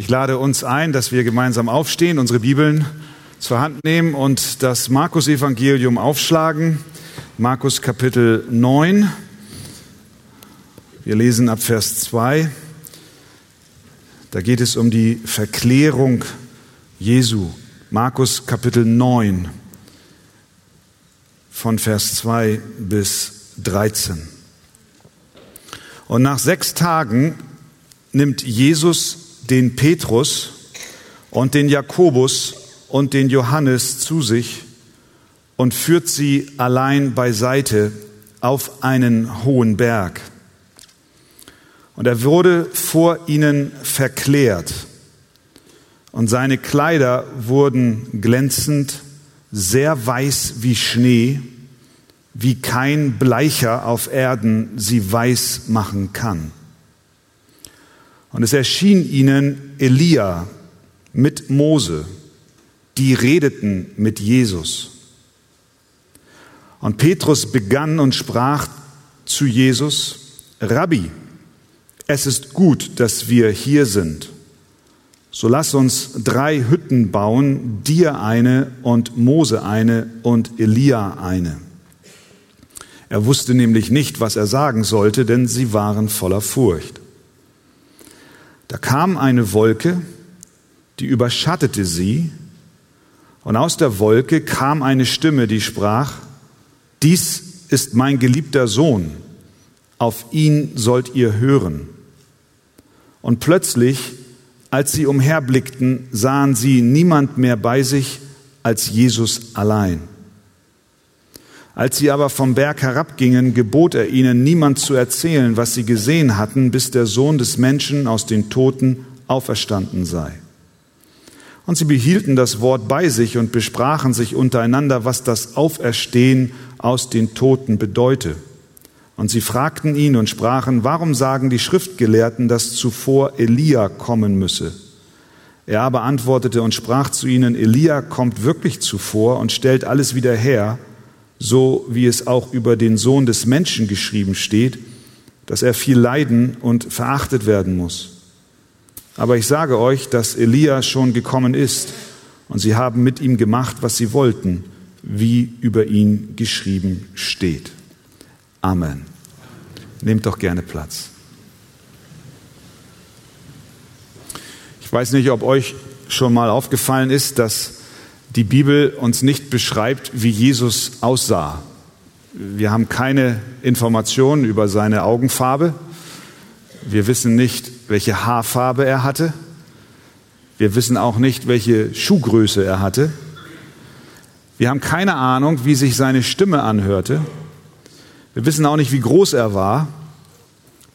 Ich lade uns ein, dass wir gemeinsam aufstehen, unsere Bibeln zur Hand nehmen und das Markus-Evangelium aufschlagen. Markus Kapitel 9. Wir lesen ab Vers 2. Da geht es um die Verklärung Jesu. Markus Kapitel 9 von Vers 2 bis 13. Und nach sechs Tagen nimmt Jesus den Petrus und den Jakobus und den Johannes zu sich und führt sie allein beiseite auf einen hohen Berg. Und er wurde vor ihnen verklärt und seine Kleider wurden glänzend, sehr weiß wie Schnee, wie kein Bleicher auf Erden sie weiß machen kann. Und es erschien ihnen Elia mit Mose, die redeten mit Jesus. Und Petrus begann und sprach zu Jesus, Rabbi, es ist gut, dass wir hier sind. So lass uns drei Hütten bauen, dir eine und Mose eine und Elia eine. Er wusste nämlich nicht, was er sagen sollte, denn sie waren voller Furcht. Da kam eine Wolke, die überschattete sie, und aus der Wolke kam eine Stimme, die sprach, dies ist mein geliebter Sohn, auf ihn sollt ihr hören. Und plötzlich, als sie umherblickten, sahen sie niemand mehr bei sich als Jesus allein. Als sie aber vom Berg herabgingen, gebot er ihnen, niemand zu erzählen, was sie gesehen hatten, bis der Sohn des Menschen aus den Toten auferstanden sei. Und sie behielten das Wort bei sich und besprachen sich untereinander, was das Auferstehen aus den Toten bedeute. Und sie fragten ihn und sprachen, warum sagen die Schriftgelehrten, dass zuvor Elia kommen müsse? Er aber antwortete und sprach zu ihnen, Elia kommt wirklich zuvor und stellt alles wieder her, so wie es auch über den Sohn des Menschen geschrieben steht, dass er viel leiden und verachtet werden muss. Aber ich sage euch, dass Elia schon gekommen ist und sie haben mit ihm gemacht, was sie wollten, wie über ihn geschrieben steht. Amen. Nehmt doch gerne Platz. Ich weiß nicht, ob euch schon mal aufgefallen ist, dass die Bibel uns nicht beschreibt, wie Jesus aussah. Wir haben keine Informationen über seine Augenfarbe. Wir wissen nicht, welche Haarfarbe er hatte. Wir wissen auch nicht, welche Schuhgröße er hatte. Wir haben keine Ahnung, wie sich seine Stimme anhörte. Wir wissen auch nicht, wie groß er war.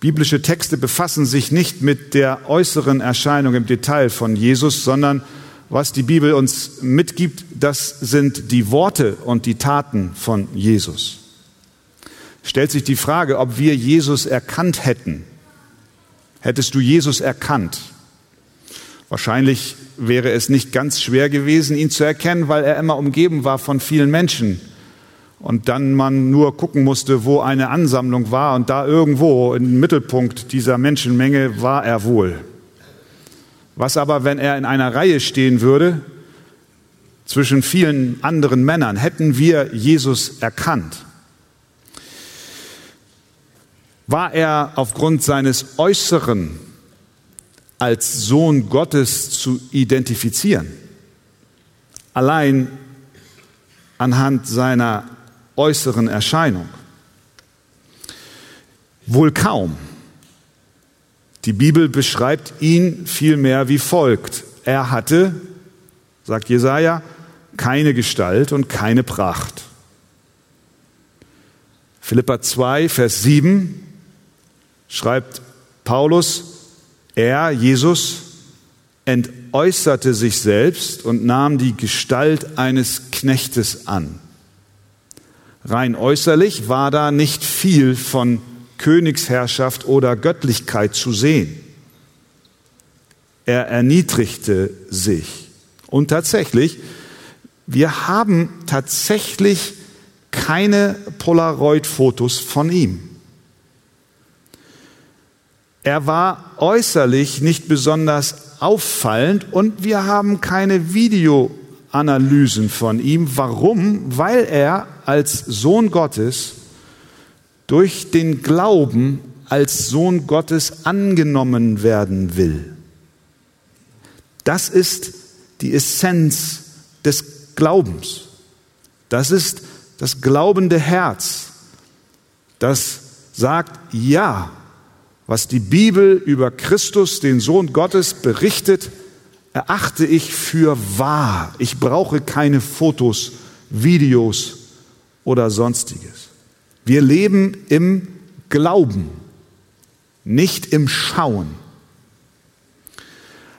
Biblische Texte befassen sich nicht mit der äußeren Erscheinung im Detail von Jesus, sondern was die Bibel uns mitgibt, das sind die Worte und die Taten von Jesus. Stellt sich die Frage, ob wir Jesus erkannt hätten. Hättest du Jesus erkannt? Wahrscheinlich wäre es nicht ganz schwer gewesen, ihn zu erkennen, weil er immer umgeben war von vielen Menschen. Und dann man nur gucken musste, wo eine Ansammlung war. Und da irgendwo im Mittelpunkt dieser Menschenmenge war er wohl. Was aber, wenn er in einer Reihe stehen würde zwischen vielen anderen Männern, hätten wir Jesus erkannt? War er aufgrund seines Äußeren als Sohn Gottes zu identifizieren? Allein anhand seiner äußeren Erscheinung? Wohl kaum. Die Bibel beschreibt ihn vielmehr wie folgt. Er hatte, sagt Jesaja, keine Gestalt und keine Pracht. Philippa 2, Vers 7 schreibt Paulus, er, Jesus, entäußerte sich selbst und nahm die Gestalt eines Knechtes an. Rein äußerlich war da nicht viel von Königsherrschaft oder Göttlichkeit zu sehen. Er erniedrigte sich. Und tatsächlich, wir haben tatsächlich keine Polaroid-Fotos von ihm. Er war äußerlich nicht besonders auffallend und wir haben keine Videoanalysen von ihm. Warum? Weil er als Sohn Gottes durch den Glauben als Sohn Gottes angenommen werden will. Das ist die Essenz des Glaubens. Das ist das glaubende Herz, das sagt, ja, was die Bibel über Christus, den Sohn Gottes, berichtet, erachte ich für wahr. Ich brauche keine Fotos, Videos oder sonstiges. Wir leben im Glauben, nicht im Schauen.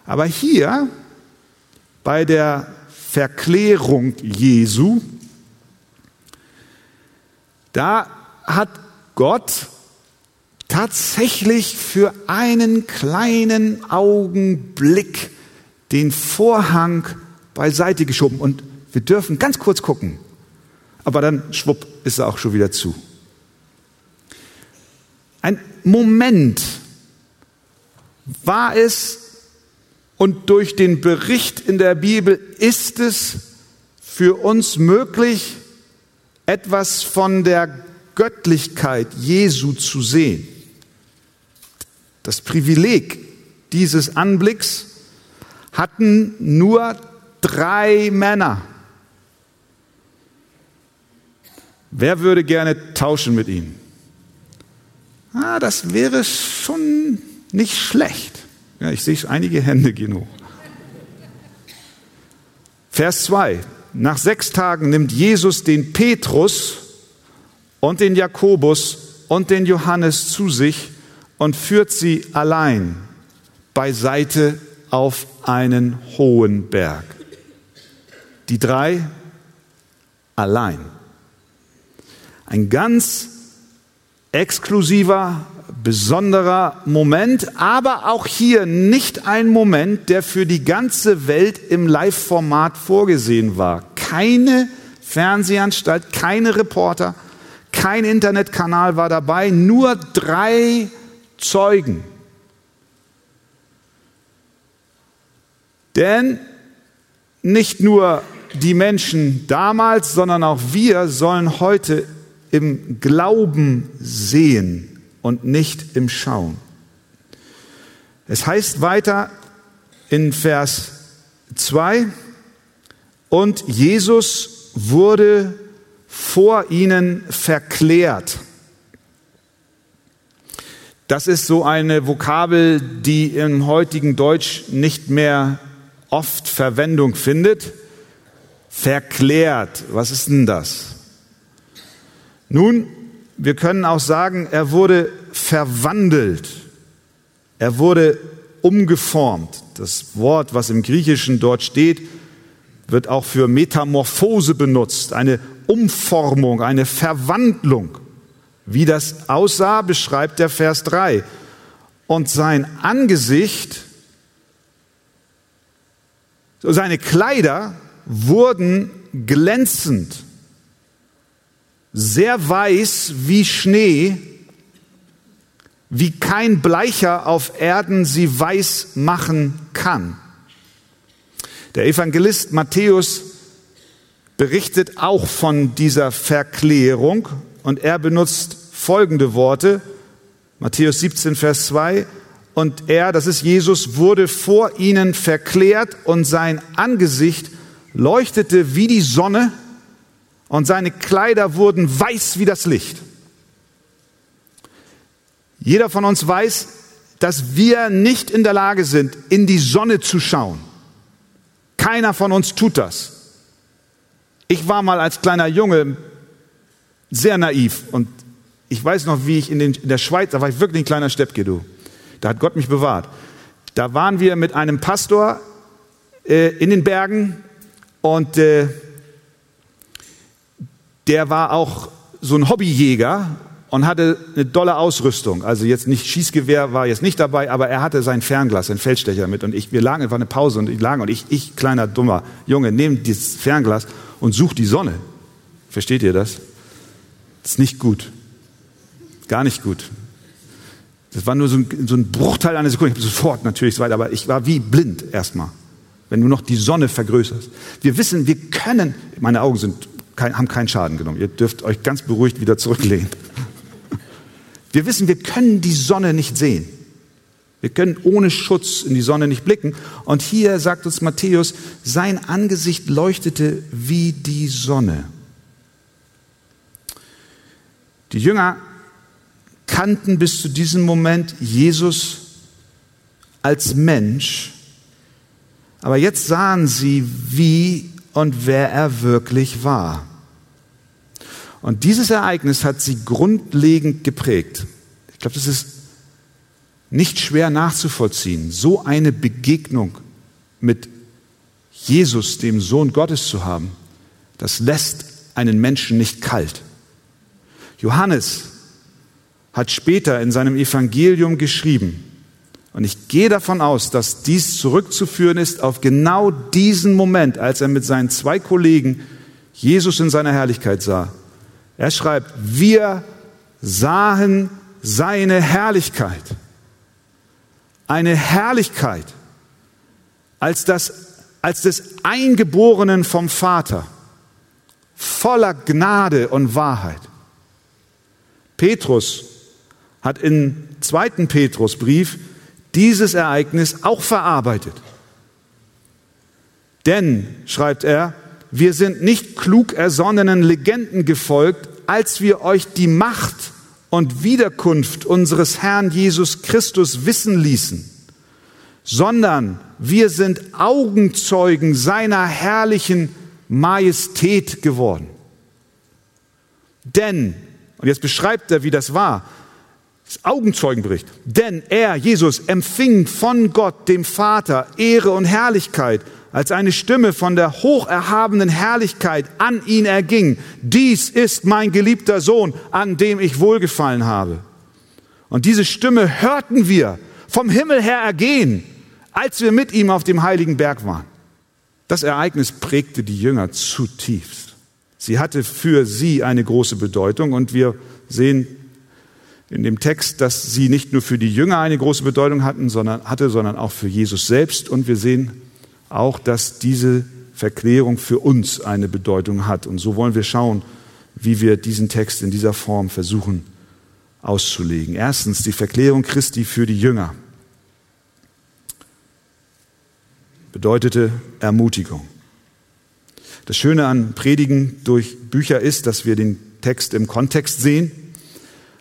Aber hier bei der Verklärung Jesu, da hat Gott tatsächlich für einen kleinen Augenblick den Vorhang beiseite geschoben. Und wir dürfen ganz kurz gucken. Aber dann, schwupp, ist er auch schon wieder zu. Ein Moment war es, und durch den Bericht in der Bibel ist es für uns möglich, etwas von der Göttlichkeit Jesu zu sehen. Das Privileg dieses Anblicks hatten nur drei Männer. Wer würde gerne tauschen mit ihm? Ah, das wäre schon nicht schlecht. Ja, ich sehe einige Hände genug. Vers 2. Nach sechs Tagen nimmt Jesus den Petrus und den Jakobus und den Johannes zu sich und führt sie allein beiseite auf einen hohen Berg. Die drei allein. Ein ganz exklusiver, besonderer Moment, aber auch hier nicht ein Moment, der für die ganze Welt im Live-Format vorgesehen war. Keine Fernsehanstalt, keine Reporter, kein Internetkanal war dabei, nur drei Zeugen. Denn nicht nur die Menschen damals, sondern auch wir sollen heute im Glauben sehen und nicht im Schauen. Es heißt weiter in Vers 2, und Jesus wurde vor ihnen verklärt. Das ist so eine Vokabel, die im heutigen Deutsch nicht mehr oft Verwendung findet. Verklärt, was ist denn das? Nun, wir können auch sagen, er wurde verwandelt. Er wurde umgeformt. Das Wort, was im Griechischen dort steht, wird auch für Metamorphose benutzt, eine Umformung, eine Verwandlung. Wie das aussah, beschreibt der Vers 3. Und sein Angesicht, seine Kleider wurden glänzend, sehr weiß wie Schnee, wie kein Bleicher auf Erden sie weiß machen kann. Der Evangelist Matthäus berichtet auch von dieser Verklärung und er benutzt folgende Worte. Matthäus 17, Vers 2. Und er, das ist Jesus, wurde vor ihnen verklärt und sein Angesicht leuchtete wie die Sonne und seine Kleider wurden weiß wie das Licht. Jeder von uns weiß, dass wir nicht in der Lage sind, in die Sonne zu schauen. Keiner von uns tut das. Ich war mal als kleiner Junge sehr naiv. Und ich weiß noch, wie ich in, den, in der Schweiz, da war ich wirklich ein kleiner Steppke, du. Da hat Gott mich bewahrt. Da waren wir mit einem Pastor äh, in den Bergen und äh, der war auch so ein Hobbyjäger und hatte eine dolle Ausrüstung. Also jetzt nicht Schießgewehr war jetzt nicht dabei, aber er hatte sein Fernglas, sein Feldstecher mit. Und ich, wir lagen, es war eine Pause und ich lagen und ich, ich kleiner dummer Junge, nehme dieses Fernglas und suche die Sonne. Versteht ihr das? Das ist nicht gut. Gar nicht gut. Das war nur so ein, so ein Bruchteil einer Sekunde. Ich habe sofort natürlich weiter, aber ich war wie blind erstmal, wenn du noch die Sonne vergrößerst. Wir wissen, wir können, meine Augen sind, haben keinen Schaden genommen. Ihr dürft euch ganz beruhigt wieder zurücklehnen. Wir wissen, wir können die Sonne nicht sehen. Wir können ohne Schutz in die Sonne nicht blicken. Und hier sagt uns Matthäus, sein Angesicht leuchtete wie die Sonne. Die Jünger kannten bis zu diesem Moment Jesus als Mensch, aber jetzt sahen sie, wie und wer er wirklich war. Und dieses Ereignis hat sie grundlegend geprägt. Ich glaube, das ist nicht schwer nachzuvollziehen, so eine Begegnung mit Jesus, dem Sohn Gottes zu haben. Das lässt einen Menschen nicht kalt. Johannes hat später in seinem Evangelium geschrieben, und ich gehe davon aus, dass dies zurückzuführen ist auf genau diesen Moment, als er mit seinen zwei Kollegen Jesus in seiner Herrlichkeit sah. Er schreibt, wir sahen seine Herrlichkeit. Eine Herrlichkeit als das, als des Eingeborenen vom Vater, voller Gnade und Wahrheit. Petrus hat im zweiten Petrusbrief dieses Ereignis auch verarbeitet. Denn, schreibt er, wir sind nicht klug ersonnenen Legenden gefolgt, als wir euch die Macht und Wiederkunft unseres Herrn Jesus Christus wissen ließen, sondern wir sind Augenzeugen seiner herrlichen Majestät geworden. Denn und jetzt beschreibt er, wie das war. Augenzeugenbericht. Denn er, Jesus, empfing von Gott, dem Vater, Ehre und Herrlichkeit, als eine Stimme von der hocherhabenen Herrlichkeit an ihn erging. Dies ist mein geliebter Sohn, an dem ich wohlgefallen habe. Und diese Stimme hörten wir vom Himmel her ergehen, als wir mit ihm auf dem heiligen Berg waren. Das Ereignis prägte die Jünger zutiefst. Sie hatte für sie eine große Bedeutung und wir sehen in dem Text, dass sie nicht nur für die Jünger eine große Bedeutung hatten, sondern, hatte, sondern auch für Jesus selbst. Und wir sehen auch, dass diese Verklärung für uns eine Bedeutung hat. Und so wollen wir schauen, wie wir diesen Text in dieser Form versuchen auszulegen. Erstens die Verklärung Christi für die Jünger bedeutete Ermutigung. Das Schöne an Predigen durch Bücher ist, dass wir den Text im Kontext sehen.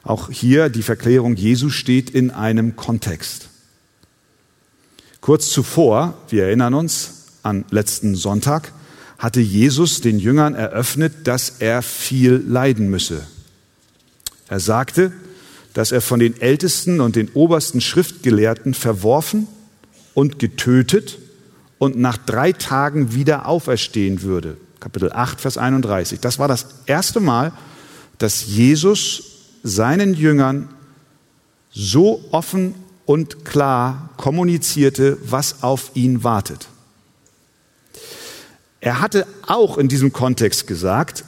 Auch hier die Verklärung Jesu steht in einem Kontext. Kurz zuvor, wir erinnern uns an letzten Sonntag, hatte Jesus den Jüngern eröffnet, dass er viel leiden müsse. Er sagte, dass er von den Ältesten und den obersten Schriftgelehrten verworfen und getötet und nach drei Tagen wieder auferstehen würde. Kapitel 8, Vers 31. Das war das erste Mal, dass Jesus seinen Jüngern so offen und klar kommunizierte, was auf ihn wartet. Er hatte auch in diesem Kontext gesagt,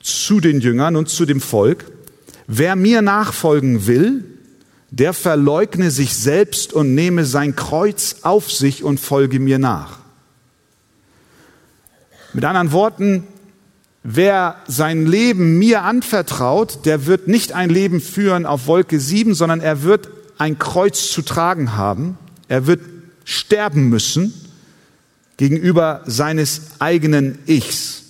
zu den Jüngern und zu dem Volk, wer mir nachfolgen will, der verleugne sich selbst und nehme sein Kreuz auf sich und folge mir nach. Mit anderen Worten, wer sein Leben mir anvertraut, der wird nicht ein Leben führen auf Wolke 7, sondern er wird ein Kreuz zu tragen haben. Er wird sterben müssen gegenüber seines eigenen Ichs.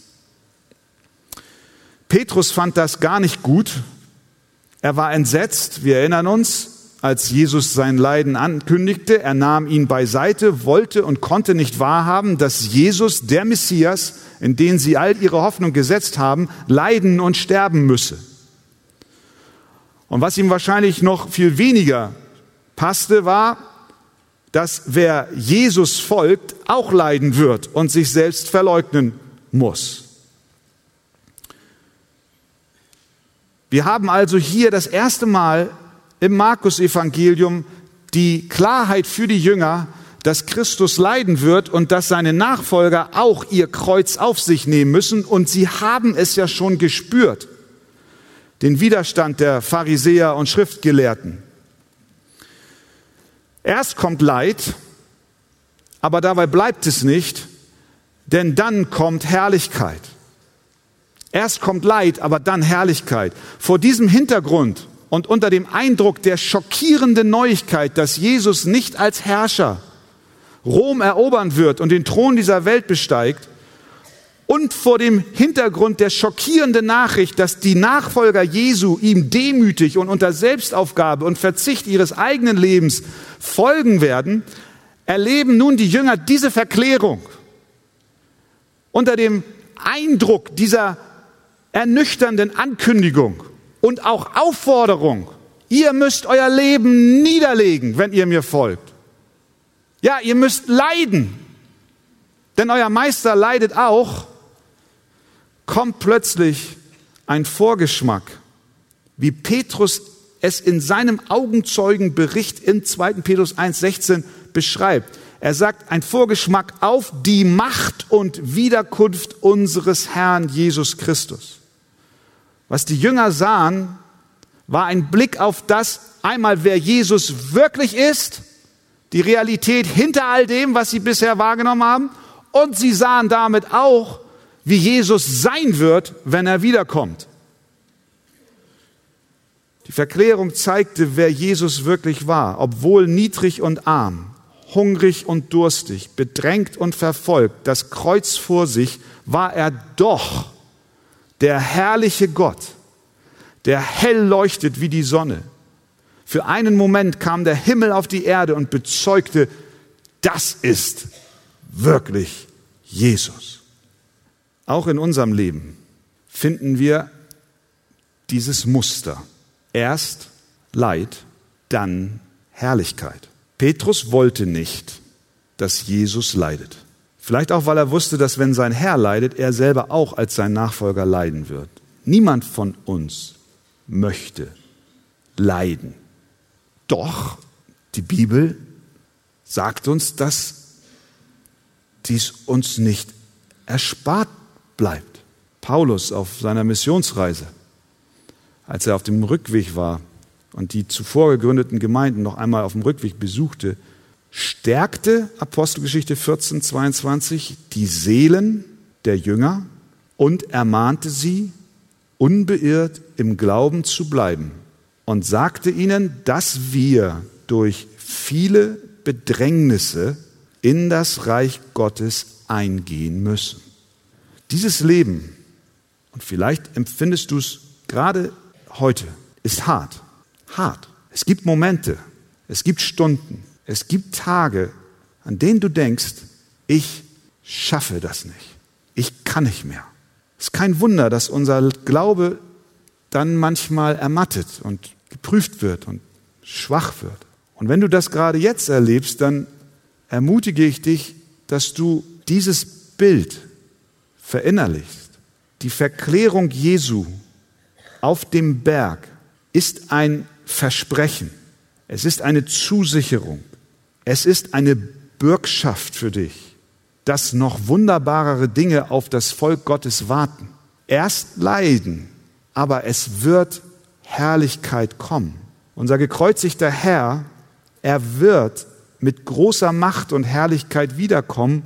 Petrus fand das gar nicht gut, er war entsetzt, wir erinnern uns, als Jesus sein Leiden ankündigte. Er nahm ihn beiseite, wollte und konnte nicht wahrhaben, dass Jesus, der Messias, in den sie all ihre Hoffnung gesetzt haben, leiden und sterben müsse. Und was ihm wahrscheinlich noch viel weniger passte, war, dass wer Jesus folgt, auch leiden wird und sich selbst verleugnen muss. Wir haben also hier das erste Mal im Markus-Evangelium die Klarheit für die Jünger, dass Christus leiden wird und dass seine Nachfolger auch ihr Kreuz auf sich nehmen müssen. Und sie haben es ja schon gespürt, den Widerstand der Pharisäer und Schriftgelehrten. Erst kommt Leid, aber dabei bleibt es nicht, denn dann kommt Herrlichkeit. Erst kommt Leid, aber dann Herrlichkeit. Vor diesem Hintergrund und unter dem Eindruck der schockierenden Neuigkeit, dass Jesus nicht als Herrscher Rom erobern wird und den Thron dieser Welt besteigt, und vor dem Hintergrund der schockierenden Nachricht, dass die Nachfolger Jesu ihm demütig und unter Selbstaufgabe und Verzicht ihres eigenen Lebens folgen werden, erleben nun die Jünger diese Verklärung. Unter dem Eindruck dieser ernüchternden Ankündigung und auch Aufforderung, ihr müsst euer Leben niederlegen, wenn ihr mir folgt. Ja, ihr müsst leiden, denn euer Meister leidet auch kommt plötzlich ein Vorgeschmack, wie Petrus es in seinem Augenzeugenbericht in 2. Petrus 1.16 beschreibt. Er sagt, ein Vorgeschmack auf die Macht und Wiederkunft unseres Herrn Jesus Christus. Was die Jünger sahen, war ein Blick auf das, einmal wer Jesus wirklich ist, die Realität hinter all dem, was sie bisher wahrgenommen haben, und sie sahen damit auch, wie Jesus sein wird, wenn er wiederkommt. Die Verklärung zeigte, wer Jesus wirklich war, obwohl niedrig und arm, hungrig und durstig, bedrängt und verfolgt, das Kreuz vor sich, war er doch der herrliche Gott, der hell leuchtet wie die Sonne. Für einen Moment kam der Himmel auf die Erde und bezeugte, das ist wirklich Jesus. Auch in unserem Leben finden wir dieses Muster. Erst Leid, dann Herrlichkeit. Petrus wollte nicht, dass Jesus leidet. Vielleicht auch, weil er wusste, dass wenn sein Herr leidet, er selber auch als sein Nachfolger leiden wird. Niemand von uns möchte leiden. Doch die Bibel sagt uns, dass dies uns nicht erspart bleibt. Paulus auf seiner Missionsreise, als er auf dem Rückweg war und die zuvor gegründeten Gemeinden noch einmal auf dem Rückweg besuchte, stärkte Apostelgeschichte 14, 22 die Seelen der Jünger und ermahnte sie, unbeirrt im Glauben zu bleiben und sagte ihnen, dass wir durch viele Bedrängnisse in das Reich Gottes eingehen müssen. Dieses Leben, und vielleicht empfindest du es gerade heute, ist hart. Hart. Es gibt Momente, es gibt Stunden, es gibt Tage, an denen du denkst, ich schaffe das nicht. Ich kann nicht mehr. Es ist kein Wunder, dass unser Glaube dann manchmal ermattet und geprüft wird und schwach wird. Und wenn du das gerade jetzt erlebst, dann ermutige ich dich, dass du dieses Bild verinnerlichst. Die Verklärung Jesu auf dem Berg ist ein Versprechen. Es ist eine Zusicherung. Es ist eine Bürgschaft für dich, dass noch wunderbarere Dinge auf das Volk Gottes warten. Erst leiden, aber es wird Herrlichkeit kommen. Unser gekreuzigter Herr, er wird mit großer Macht und Herrlichkeit wiederkommen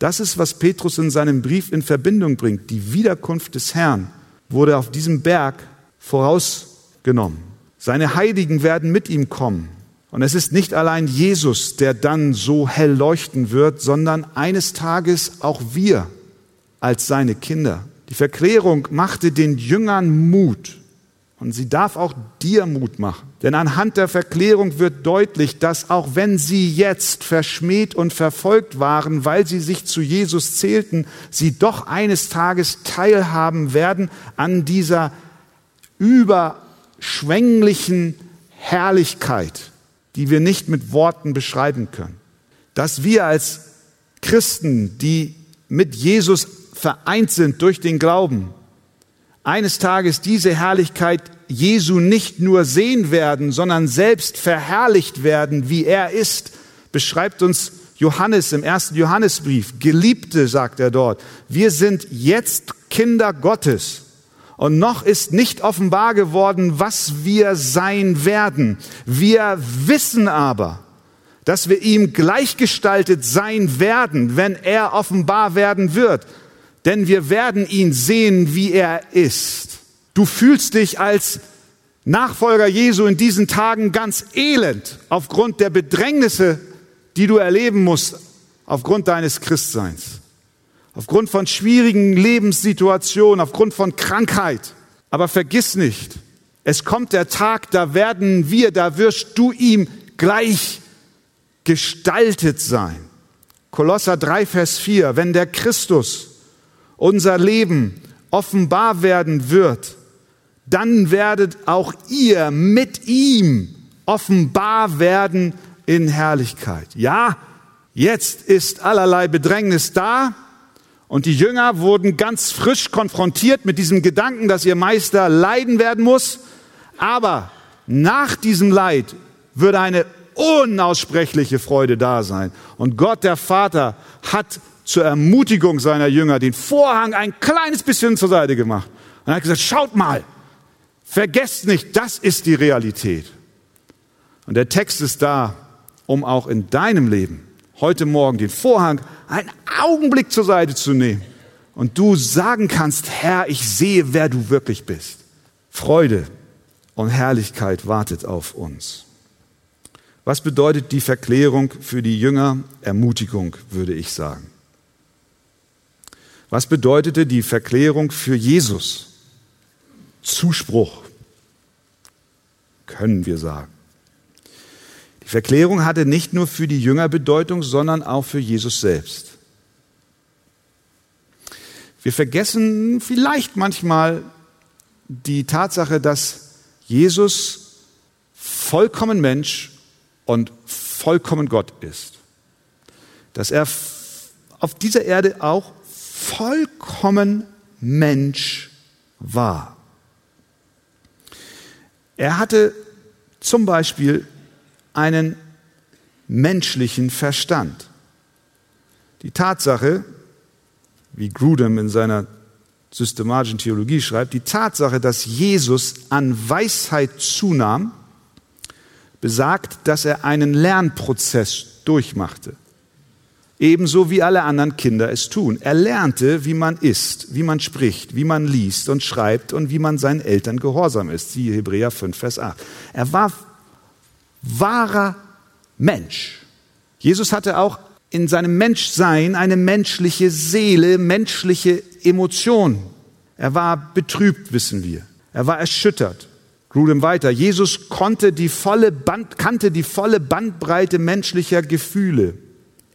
das ist, was Petrus in seinem Brief in Verbindung bringt. Die Wiederkunft des Herrn wurde auf diesem Berg vorausgenommen. Seine Heiligen werden mit ihm kommen. Und es ist nicht allein Jesus, der dann so hell leuchten wird, sondern eines Tages auch wir als seine Kinder. Die Verklärung machte den Jüngern Mut. Und sie darf auch dir Mut machen. Denn anhand der Verklärung wird deutlich, dass auch wenn sie jetzt verschmäht und verfolgt waren, weil sie sich zu Jesus zählten, sie doch eines Tages teilhaben werden an dieser überschwänglichen Herrlichkeit, die wir nicht mit Worten beschreiben können. Dass wir als Christen, die mit Jesus vereint sind durch den Glauben, eines Tages diese Herrlichkeit Jesu nicht nur sehen werden, sondern selbst verherrlicht werden, wie er ist, beschreibt uns Johannes im ersten Johannesbrief. Geliebte, sagt er dort, wir sind jetzt Kinder Gottes. Und noch ist nicht offenbar geworden, was wir sein werden. Wir wissen aber, dass wir ihm gleichgestaltet sein werden, wenn er offenbar werden wird. Denn wir werden ihn sehen, wie er ist. Du fühlst dich als Nachfolger Jesu in diesen Tagen ganz elend aufgrund der Bedrängnisse, die du erleben musst, aufgrund deines Christseins, aufgrund von schwierigen Lebenssituationen, aufgrund von Krankheit. Aber vergiss nicht, es kommt der Tag, da werden wir, da wirst du ihm gleich gestaltet sein. Kolosser 3, Vers 4, wenn der Christus unser Leben offenbar werden wird, dann werdet auch ihr mit ihm offenbar werden in Herrlichkeit. Ja, jetzt ist allerlei Bedrängnis da und die Jünger wurden ganz frisch konfrontiert mit diesem Gedanken, dass ihr Meister leiden werden muss, aber nach diesem Leid würde eine unaussprechliche Freude da sein. Und Gott, der Vater, hat zur Ermutigung seiner Jünger den Vorhang ein kleines bisschen zur Seite gemacht. Und er hat gesagt, schaut mal, vergesst nicht, das ist die Realität. Und der Text ist da, um auch in deinem Leben heute Morgen den Vorhang einen Augenblick zur Seite zu nehmen und du sagen kannst, Herr, ich sehe, wer du wirklich bist. Freude und Herrlichkeit wartet auf uns. Was bedeutet die Verklärung für die Jünger? Ermutigung, würde ich sagen. Was bedeutete die Verklärung für Jesus? Zuspruch, können wir sagen. Die Verklärung hatte nicht nur für die Jünger Bedeutung, sondern auch für Jesus selbst. Wir vergessen vielleicht manchmal die Tatsache, dass Jesus vollkommen Mensch und vollkommen Gott ist. Dass er auf dieser Erde auch vollkommen Mensch war. Er hatte zum Beispiel einen menschlichen Verstand. Die Tatsache, wie Grudem in seiner systematischen Theologie schreibt, die Tatsache, dass Jesus an Weisheit zunahm, besagt, dass er einen Lernprozess durchmachte. Ebenso wie alle anderen Kinder es tun. Er lernte, wie man isst, wie man spricht, wie man liest und schreibt und wie man seinen Eltern gehorsam ist. Siehe Hebräer 5, Vers 8. Er war wahrer Mensch. Jesus hatte auch in seinem Menschsein eine menschliche Seele, menschliche Emotion. Er war betrübt, wissen wir. Er war erschüttert. Grudem weiter. Jesus konnte die volle Band, kannte die volle Bandbreite menschlicher Gefühle.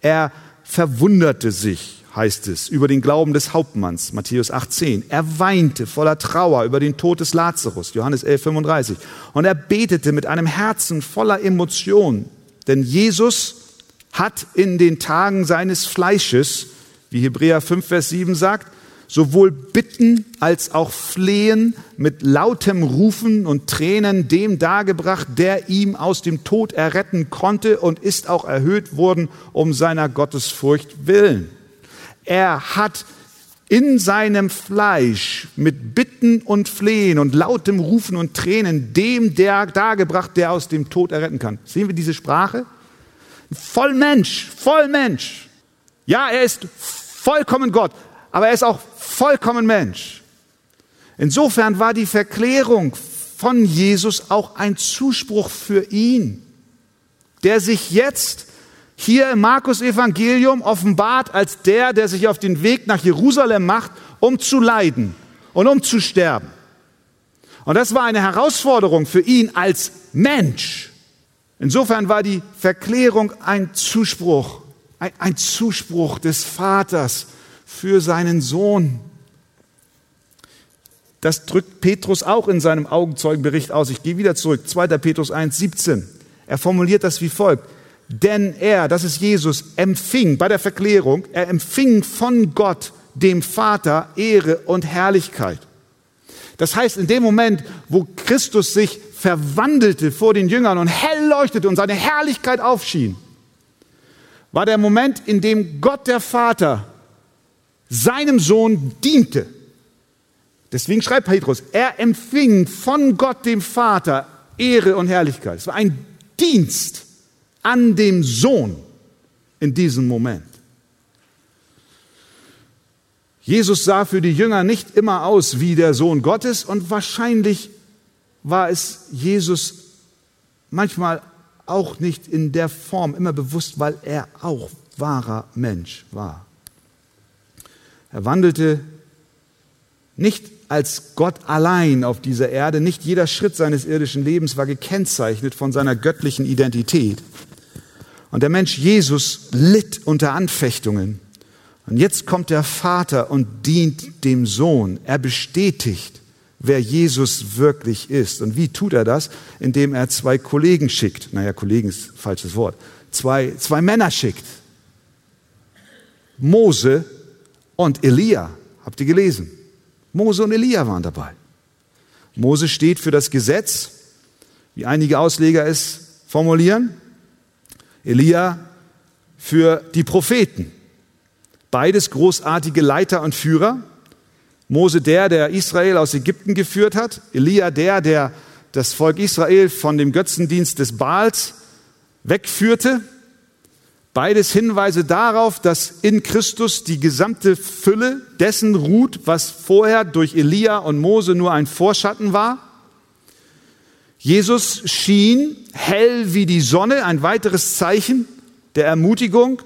Er verwunderte sich, heißt es, über den Glauben des Hauptmanns, Matthäus 18. Er weinte voller Trauer über den Tod des Lazarus, Johannes 11, 35. Und er betete mit einem Herzen voller Emotion, denn Jesus hat in den Tagen seines Fleisches, wie Hebräer 5, Vers 7 sagt, sowohl Bitten als auch Flehen mit lautem Rufen und Tränen dem dargebracht, der ihm aus dem Tod erretten konnte und ist auch erhöht worden um seiner Gottesfurcht willen. Er hat in seinem Fleisch mit Bitten und Flehen und lautem Rufen und Tränen dem der dargebracht, der aus dem Tod erretten kann. Sehen wir diese Sprache? Voll Mensch, voll Mensch. Ja, er ist vollkommen Gott, aber er ist auch vollkommen Mensch. Insofern war die Verklärung von Jesus auch ein Zuspruch für ihn, der sich jetzt hier im Markus Evangelium offenbart als der, der sich auf den Weg nach Jerusalem macht, um zu leiden und um zu sterben. Und das war eine Herausforderung für ihn als Mensch. Insofern war die Verklärung ein Zuspruch, ein, ein Zuspruch des Vaters für seinen Sohn. Das drückt Petrus auch in seinem Augenzeugenbericht aus. Ich gehe wieder zurück. 2. Petrus 1, 17. Er formuliert das wie folgt. Denn er, das ist Jesus, empfing bei der Verklärung, er empfing von Gott, dem Vater, Ehre und Herrlichkeit. Das heißt, in dem Moment, wo Christus sich verwandelte vor den Jüngern und hell leuchtete und seine Herrlichkeit aufschien, war der Moment, in dem Gott der Vater seinem Sohn diente. Deswegen schreibt Petrus, er empfing von Gott dem Vater Ehre und Herrlichkeit. Es war ein Dienst, an dem Sohn in diesem Moment. Jesus sah für die Jünger nicht immer aus wie der Sohn Gottes und wahrscheinlich war es Jesus manchmal auch nicht in der Form immer bewusst, weil er auch wahrer Mensch war. Er wandelte nicht als Gott allein auf dieser Erde, nicht jeder Schritt seines irdischen Lebens war gekennzeichnet von seiner göttlichen Identität. Und der Mensch Jesus litt unter Anfechtungen. Und jetzt kommt der Vater und dient dem Sohn. Er bestätigt, wer Jesus wirklich ist. Und wie tut er das? Indem er zwei Kollegen schickt. Naja, Kollegen ist ein falsches Wort. Zwei, zwei Männer schickt. Mose und Elia. Habt ihr gelesen? Mose und Elia waren dabei. Mose steht für das Gesetz, wie einige Ausleger es formulieren. Elia für die Propheten. Beides großartige Leiter und Führer. Mose der, der Israel aus Ägypten geführt hat. Elia der, der das Volk Israel von dem Götzendienst des Baals wegführte. Beides Hinweise darauf, dass in Christus die gesamte Fülle dessen ruht, was vorher durch Elia und Mose nur ein Vorschatten war. Jesus schien hell wie die Sonne, ein weiteres Zeichen der Ermutigung,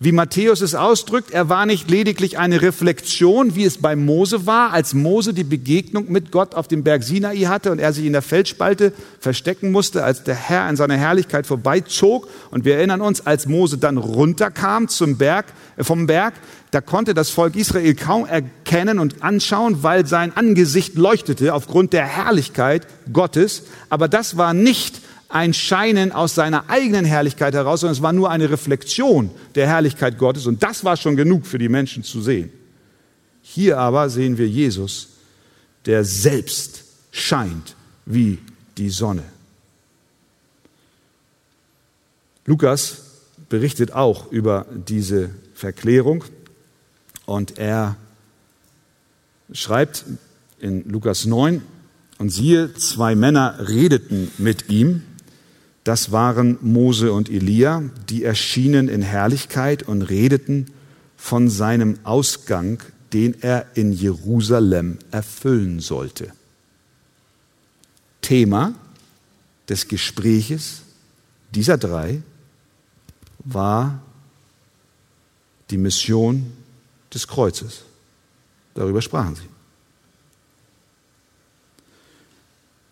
wie Matthäus es ausdrückt, er war nicht lediglich eine Reflexion, wie es bei Mose war, als Mose die Begegnung mit Gott auf dem Berg Sinai hatte und er sich in der Felsspalte verstecken musste, als der Herr in seiner Herrlichkeit vorbeizog. Und wir erinnern uns, als Mose dann runterkam zum Berg, äh, vom Berg, da konnte das Volk Israel kaum erkennen und anschauen, weil sein Angesicht leuchtete aufgrund der Herrlichkeit Gottes. Aber das war nicht ein Scheinen aus seiner eigenen Herrlichkeit heraus, sondern es war nur eine Reflexion der Herrlichkeit Gottes und das war schon genug für die Menschen zu sehen. Hier aber sehen wir Jesus, der selbst scheint wie die Sonne. Lukas berichtet auch über diese Verklärung und er schreibt in Lukas 9, und siehe, zwei Männer redeten mit ihm das waren Mose und Elia, die erschienen in Herrlichkeit und redeten von seinem Ausgang, den er in Jerusalem erfüllen sollte. Thema des Gespräches dieser drei war die Mission des Kreuzes. Darüber sprachen sie.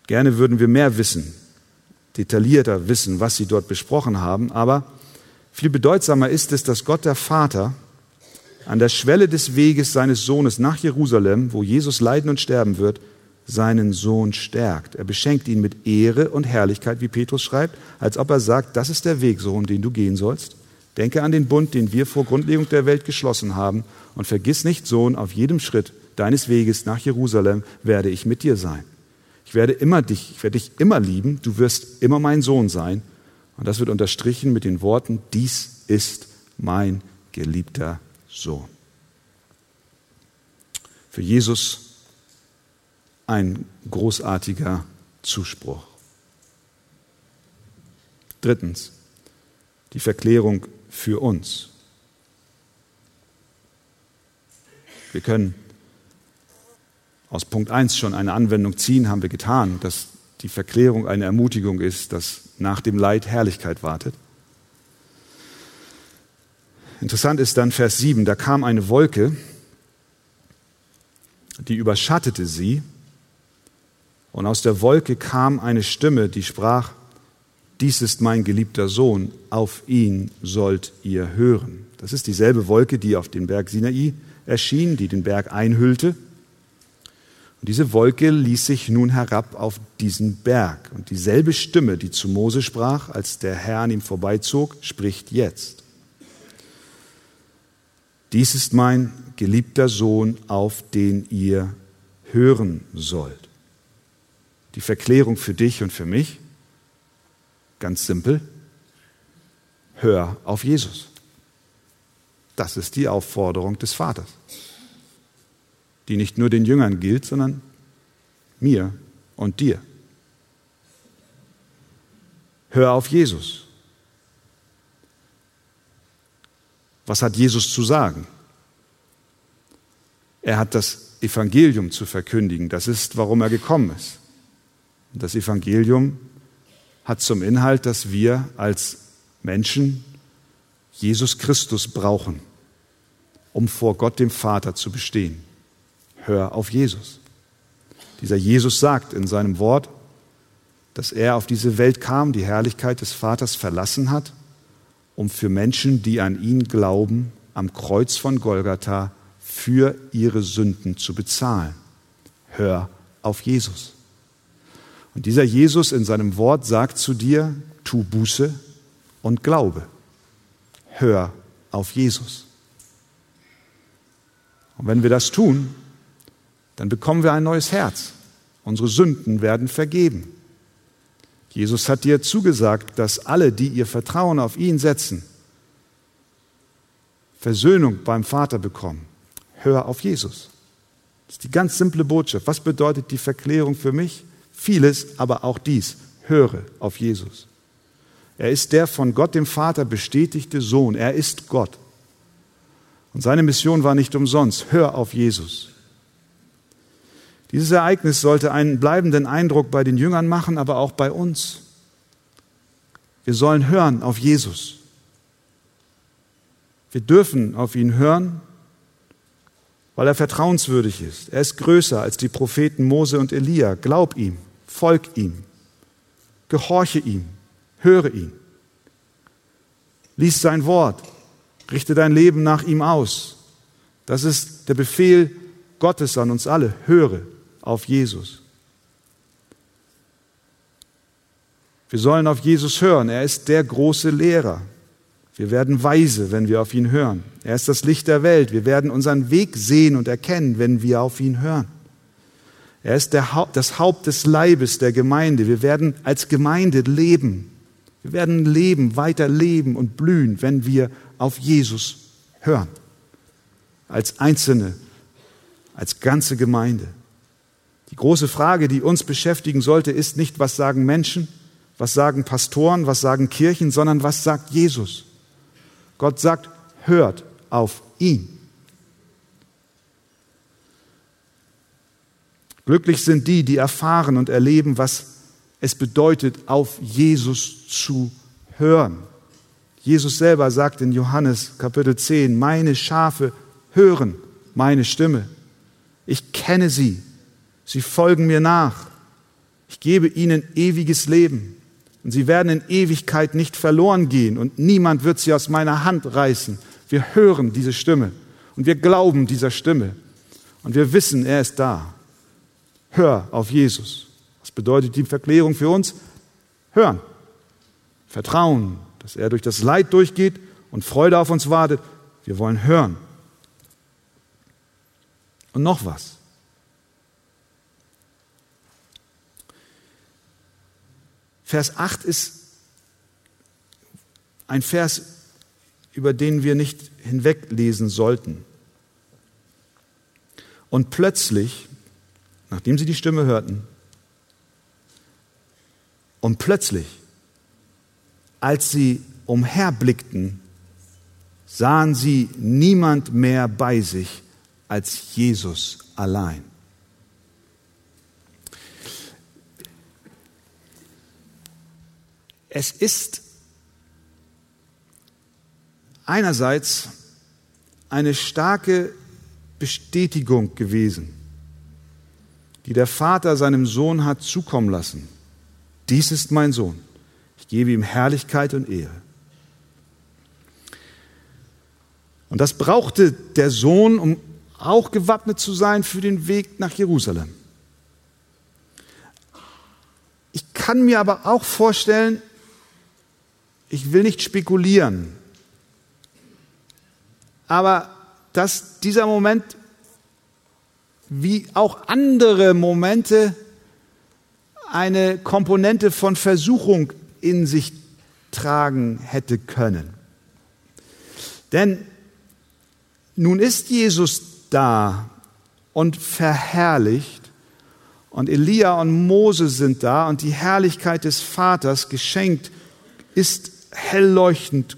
Gerne würden wir mehr wissen detaillierter wissen, was sie dort besprochen haben, aber viel bedeutsamer ist es, dass Gott der Vater an der Schwelle des Weges seines Sohnes nach Jerusalem, wo Jesus leiden und sterben wird, seinen Sohn stärkt. Er beschenkt ihn mit Ehre und Herrlichkeit, wie Petrus schreibt, als ob er sagt, das ist der Weg, Sohn, den du gehen sollst. Denke an den Bund, den wir vor Grundlegung der Welt geschlossen haben und vergiss nicht, Sohn, auf jedem Schritt deines Weges nach Jerusalem werde ich mit dir sein. Ich werde immer dich, ich werde dich immer lieben, du wirst immer mein Sohn sein. Und das wird unterstrichen mit den Worten, dies ist mein geliebter Sohn. Für Jesus ein großartiger Zuspruch. Drittens, die Verklärung für uns. Wir können aus Punkt 1 schon eine Anwendung ziehen, haben wir getan, dass die Verklärung eine Ermutigung ist, dass nach dem Leid Herrlichkeit wartet. Interessant ist dann Vers 7, da kam eine Wolke, die überschattete sie, und aus der Wolke kam eine Stimme, die sprach, dies ist mein geliebter Sohn, auf ihn sollt ihr hören. Das ist dieselbe Wolke, die auf dem Berg Sinai erschien, die den Berg einhüllte. Und diese Wolke ließ sich nun herab auf diesen Berg. Und dieselbe Stimme, die zu Mose sprach, als der Herr an ihm vorbeizog, spricht jetzt. Dies ist mein geliebter Sohn, auf den ihr hören sollt. Die Verklärung für dich und für mich, ganz simpel, hör auf Jesus. Das ist die Aufforderung des Vaters die nicht nur den Jüngern gilt, sondern mir und dir. Hör auf Jesus. Was hat Jesus zu sagen? Er hat das Evangelium zu verkündigen. Das ist, warum er gekommen ist. Und das Evangelium hat zum Inhalt, dass wir als Menschen Jesus Christus brauchen, um vor Gott dem Vater zu bestehen. Hör auf Jesus. Dieser Jesus sagt in seinem Wort, dass er auf diese Welt kam, die Herrlichkeit des Vaters verlassen hat, um für Menschen, die an ihn glauben, am Kreuz von Golgatha für ihre Sünden zu bezahlen. Hör auf Jesus. Und dieser Jesus in seinem Wort sagt zu dir, tu Buße und glaube. Hör auf Jesus. Und wenn wir das tun, dann bekommen wir ein neues Herz. Unsere Sünden werden vergeben. Jesus hat dir zugesagt, dass alle, die ihr Vertrauen auf ihn setzen, Versöhnung beim Vater bekommen. Hör auf Jesus. Das ist die ganz simple Botschaft. Was bedeutet die Verklärung für mich? Vieles, aber auch dies. Höre auf Jesus. Er ist der von Gott dem Vater bestätigte Sohn. Er ist Gott. Und seine Mission war nicht umsonst. Hör auf Jesus. Dieses Ereignis sollte einen bleibenden Eindruck bei den Jüngern machen, aber auch bei uns. Wir sollen hören auf Jesus. Wir dürfen auf ihn hören, weil er vertrauenswürdig ist. Er ist größer als die Propheten Mose und Elia. Glaub ihm, folg ihm, gehorche ihm, höre ihn. Lies sein Wort, richte dein Leben nach ihm aus. Das ist der Befehl Gottes an uns alle. Höre auf Jesus. Wir sollen auf Jesus hören. Er ist der große Lehrer. Wir werden weise, wenn wir auf ihn hören. Er ist das Licht der Welt. Wir werden unseren Weg sehen und erkennen, wenn wir auf ihn hören. Er ist der, das Haupt des Leibes der Gemeinde. Wir werden als Gemeinde leben. Wir werden leben, weiter leben und blühen, wenn wir auf Jesus hören. Als Einzelne, als ganze Gemeinde. Die große Frage, die uns beschäftigen sollte, ist nicht, was sagen Menschen, was sagen Pastoren, was sagen Kirchen, sondern was sagt Jesus. Gott sagt, hört auf ihn. Glücklich sind die, die erfahren und erleben, was es bedeutet, auf Jesus zu hören. Jesus selber sagt in Johannes Kapitel 10, meine Schafe hören meine Stimme. Ich kenne sie Sie folgen mir nach. Ich gebe ihnen ewiges Leben. Und sie werden in Ewigkeit nicht verloren gehen und niemand wird sie aus meiner Hand reißen. Wir hören diese Stimme und wir glauben dieser Stimme und wir wissen, er ist da. Hör auf Jesus. Was bedeutet die Verklärung für uns? Hören. Vertrauen, dass er durch das Leid durchgeht und Freude auf uns wartet. Wir wollen hören. Und noch was. Vers 8 ist ein Vers, über den wir nicht hinweglesen sollten. Und plötzlich, nachdem sie die Stimme hörten, und plötzlich, als sie umherblickten, sahen sie niemand mehr bei sich als Jesus allein. Es ist einerseits eine starke Bestätigung gewesen, die der Vater seinem Sohn hat zukommen lassen. Dies ist mein Sohn. Ich gebe ihm Herrlichkeit und Ehre. Und das brauchte der Sohn, um auch gewappnet zu sein für den Weg nach Jerusalem. Ich kann mir aber auch vorstellen, ich will nicht spekulieren, aber dass dieser Moment wie auch andere Momente eine Komponente von Versuchung in sich tragen hätte können. Denn nun ist Jesus da und verherrlicht und Elia und Mose sind da und die Herrlichkeit des Vaters geschenkt ist hell leuchtend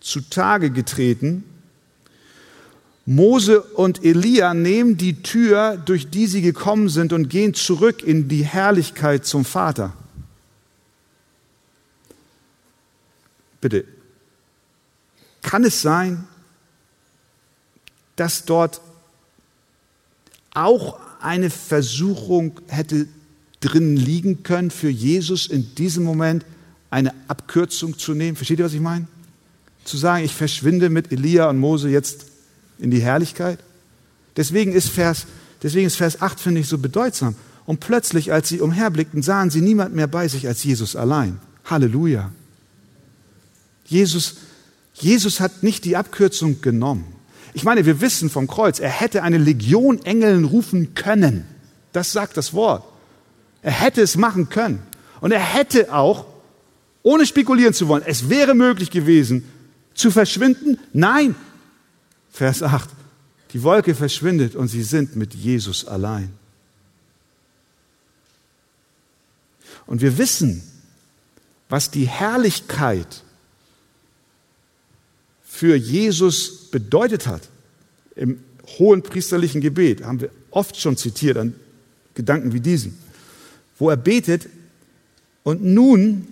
zutage getreten. Mose und Elia nehmen die Tür, durch die sie gekommen sind, und gehen zurück in die Herrlichkeit zum Vater. Bitte, kann es sein, dass dort auch eine Versuchung hätte drin liegen können, für Jesus in diesem Moment eine Abkürzung zu nehmen? Versteht ihr, was ich meine? Zu sagen, ich verschwinde mit Elia und Mose jetzt in die Herrlichkeit? Deswegen ist Vers, deswegen ist Vers 8, finde ich, so bedeutsam. Und plötzlich, als sie umherblickten, sahen sie niemand mehr bei sich als Jesus allein. Halleluja. Jesus, Jesus hat nicht die Abkürzung genommen. Ich meine, wir wissen vom Kreuz, er hätte eine Legion Engeln rufen können. Das sagt das Wort. Er hätte es machen können. Und er hätte auch, ohne spekulieren zu wollen, es wäre möglich gewesen, zu verschwinden. Nein. Vers 8. Die Wolke verschwindet und sie sind mit Jesus allein. Und wir wissen, was die Herrlichkeit für Jesus bedeutet hat. Im hohen priesterlichen Gebet haben wir oft schon zitiert an Gedanken wie diesen, wo er betet und nun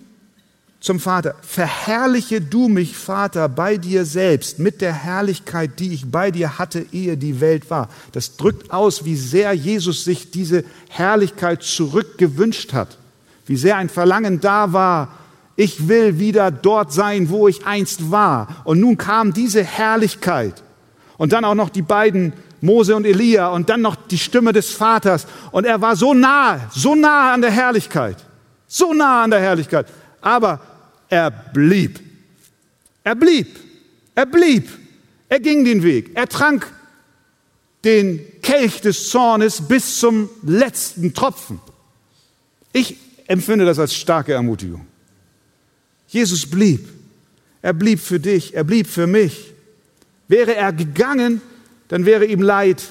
zum Vater, verherrliche du mich, Vater, bei dir selbst mit der Herrlichkeit, die ich bei dir hatte, ehe die Welt war. Das drückt aus, wie sehr Jesus sich diese Herrlichkeit zurückgewünscht hat, wie sehr ein Verlangen da war, ich will wieder dort sein, wo ich einst war. Und nun kam diese Herrlichkeit. Und dann auch noch die beiden, Mose und Elia, und dann noch die Stimme des Vaters. Und er war so nah, so nah an der Herrlichkeit. So nah an der Herrlichkeit. Aber er blieb. Er blieb. Er blieb. Er ging den Weg. Er trank den Kelch des Zornes bis zum letzten Tropfen. Ich empfinde das als starke Ermutigung. Jesus blieb. Er blieb für dich, er blieb für mich. Wäre er gegangen, dann wäre ihm Leid,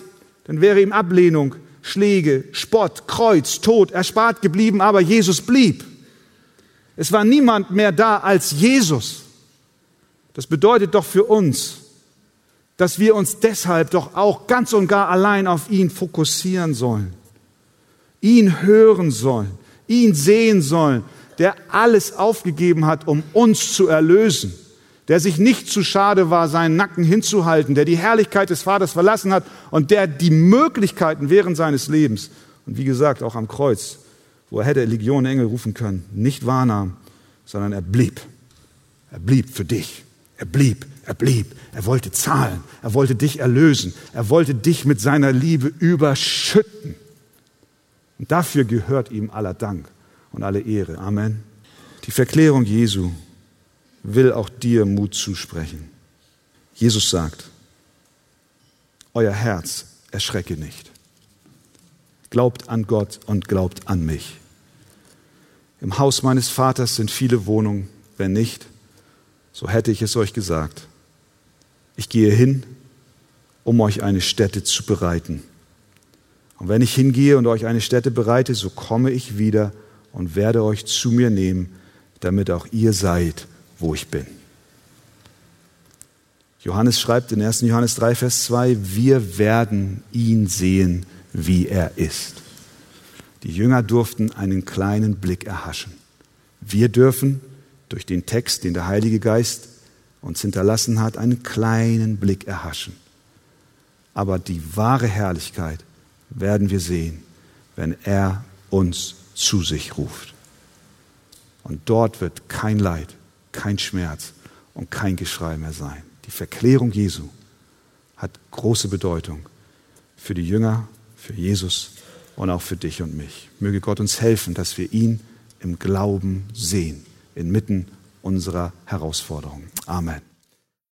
dann wäre ihm Ablehnung, Schläge, Spott, Kreuz, Tod erspart geblieben, aber Jesus blieb. Es war niemand mehr da als Jesus. Das bedeutet doch für uns, dass wir uns deshalb doch auch ganz und gar allein auf ihn fokussieren sollen, ihn hören sollen, ihn sehen sollen, der alles aufgegeben hat, um uns zu erlösen, der sich nicht zu schade war, seinen Nacken hinzuhalten, der die Herrlichkeit des Vaters verlassen hat und der die Möglichkeiten während seines Lebens und wie gesagt auch am Kreuz, wo er hätte Legionen Engel rufen können, nicht wahrnahm, sondern er blieb. Er blieb für dich. Er blieb, er blieb. Er wollte zahlen. Er wollte dich erlösen. Er wollte dich mit seiner Liebe überschütten. Und dafür gehört ihm aller Dank und alle Ehre. Amen. Die Verklärung Jesu will auch dir Mut zusprechen. Jesus sagt, euer Herz erschrecke nicht. Glaubt an Gott und glaubt an mich. Im Haus meines Vaters sind viele Wohnungen, wenn nicht, so hätte ich es euch gesagt. Ich gehe hin, um euch eine Stätte zu bereiten. Und wenn ich hingehe und euch eine Stätte bereite, so komme ich wieder und werde euch zu mir nehmen, damit auch ihr seid, wo ich bin. Johannes schreibt in 1. Johannes 3, Vers 2, wir werden ihn sehen, wie er ist. Die Jünger durften einen kleinen Blick erhaschen. Wir dürfen durch den Text, den der Heilige Geist uns hinterlassen hat, einen kleinen Blick erhaschen. Aber die wahre Herrlichkeit werden wir sehen, wenn er uns zu sich ruft. Und dort wird kein Leid, kein Schmerz und kein Geschrei mehr sein. Die Verklärung Jesu hat große Bedeutung für die Jünger, für Jesus und auch für dich und mich. Möge Gott uns helfen, dass wir ihn im Glauben sehen, inmitten unserer Herausforderungen. Amen.